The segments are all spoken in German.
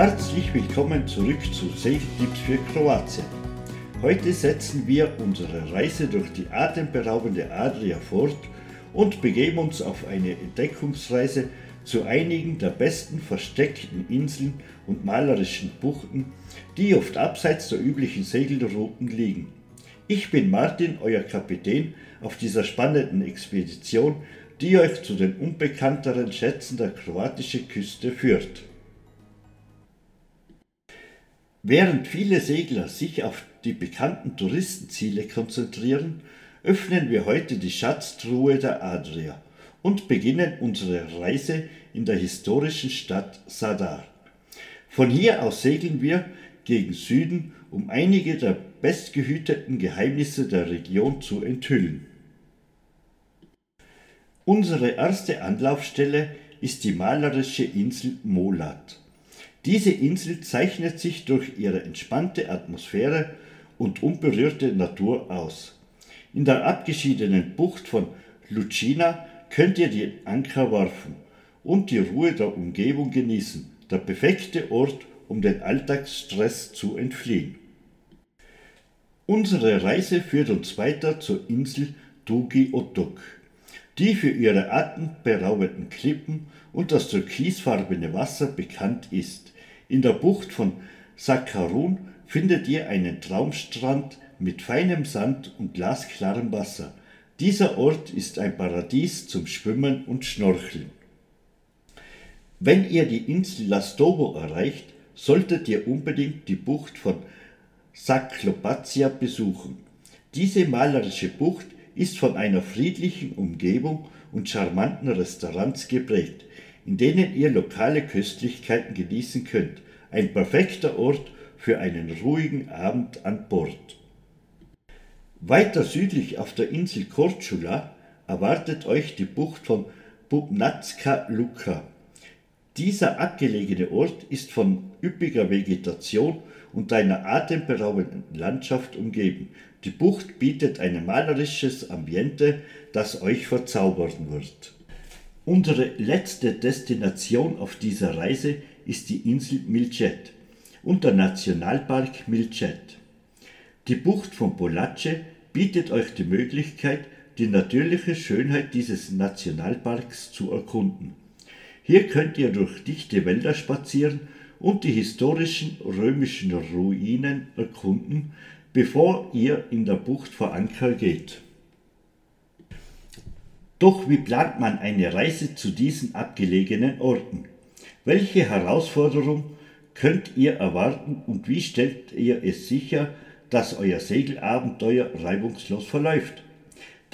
Herzlich willkommen zurück zu Segeltipps für Kroatien. Heute setzen wir unsere Reise durch die atemberaubende Adria fort und begeben uns auf eine Entdeckungsreise zu einigen der besten versteckten Inseln und malerischen Buchten, die oft abseits der üblichen Segelrouten liegen. Ich bin Martin, euer Kapitän auf dieser spannenden Expedition, die euch zu den unbekannteren Schätzen der kroatischen Küste führt. Während viele Segler sich auf die bekannten Touristenziele konzentrieren, öffnen wir heute die Schatztruhe der Adria und beginnen unsere Reise in der historischen Stadt Sadar. Von hier aus segeln wir gegen Süden, um einige der bestgehüteten Geheimnisse der Region zu enthüllen. Unsere erste Anlaufstelle ist die malerische Insel Molat. Diese Insel zeichnet sich durch ihre entspannte Atmosphäre und unberührte Natur aus. In der abgeschiedenen Bucht von Lucina könnt ihr die Anker werfen und die Ruhe der Umgebung genießen, der perfekte Ort, um den Alltagsstress zu entfliehen. Unsere Reise führt uns weiter zur Insel Dugi Otok, die für ihre atemberaubenden Klippen und das türkisfarbene Wasser bekannt ist. In der Bucht von Sakharun findet ihr einen Traumstrand mit feinem Sand und glasklarem Wasser. Dieser Ort ist ein Paradies zum Schwimmen und Schnorcheln. Wenn ihr die Insel Lastovo erreicht, solltet ihr unbedingt die Bucht von Saklopatia besuchen. Diese malerische Bucht ist von einer friedlichen Umgebung und charmanten Restaurants geprägt in denen ihr lokale Köstlichkeiten genießen könnt. Ein perfekter Ort für einen ruhigen Abend an Bord. Weiter südlich auf der Insel Korčula erwartet euch die Bucht von Bubnatska Luka. Dieser abgelegene Ort ist von üppiger Vegetation und einer atemberaubenden Landschaft umgeben. Die Bucht bietet ein malerisches Ambiente, das euch verzaubern wird. Unsere letzte Destination auf dieser Reise ist die Insel Milcet und der Nationalpark Milcet. Die Bucht von Polace bietet euch die Möglichkeit, die natürliche Schönheit dieses Nationalparks zu erkunden. Hier könnt ihr durch dichte Wälder spazieren und die historischen römischen Ruinen erkunden, bevor ihr in der Bucht vor Anker geht. Doch wie plant man eine Reise zu diesen abgelegenen Orten? Welche Herausforderung könnt ihr erwarten und wie stellt ihr es sicher, dass euer Segelabenteuer reibungslos verläuft?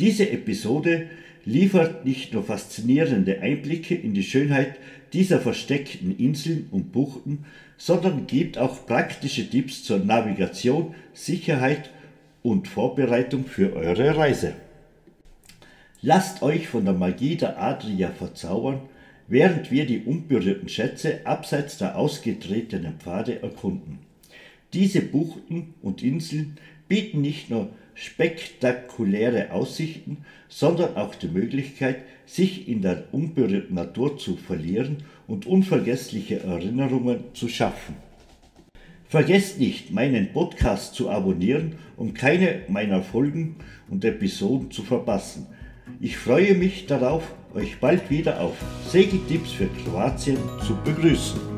Diese Episode liefert nicht nur faszinierende Einblicke in die Schönheit dieser versteckten Inseln und Buchten, sondern gibt auch praktische Tipps zur Navigation, Sicherheit und Vorbereitung für eure Reise. Lasst euch von der Magie der Adria verzaubern, während wir die unberührten Schätze abseits der ausgetretenen Pfade erkunden. Diese Buchten und Inseln bieten nicht nur spektakuläre Aussichten, sondern auch die Möglichkeit, sich in der unberührten Natur zu verlieren und unvergessliche Erinnerungen zu schaffen. Vergesst nicht, meinen Podcast zu abonnieren, um keine meiner Folgen und Episoden zu verpassen. Ich freue mich darauf, euch bald wieder auf Segeltipps für Kroatien zu begrüßen.